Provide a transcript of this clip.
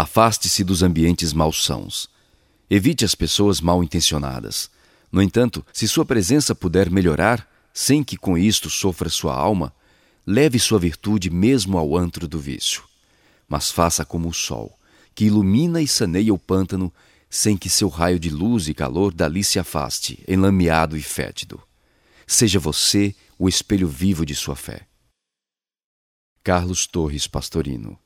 Afaste-se dos ambientes malsãos. Evite as pessoas mal intencionadas. No entanto, se sua presença puder melhorar, sem que com isto sofra sua alma, leve sua virtude mesmo ao antro do vício. Mas faça como o sol, que ilumina e saneia o pântano, sem que seu raio de luz e calor dali se afaste, enlameado e fétido. Seja você o espelho vivo de sua fé. Carlos Torres Pastorino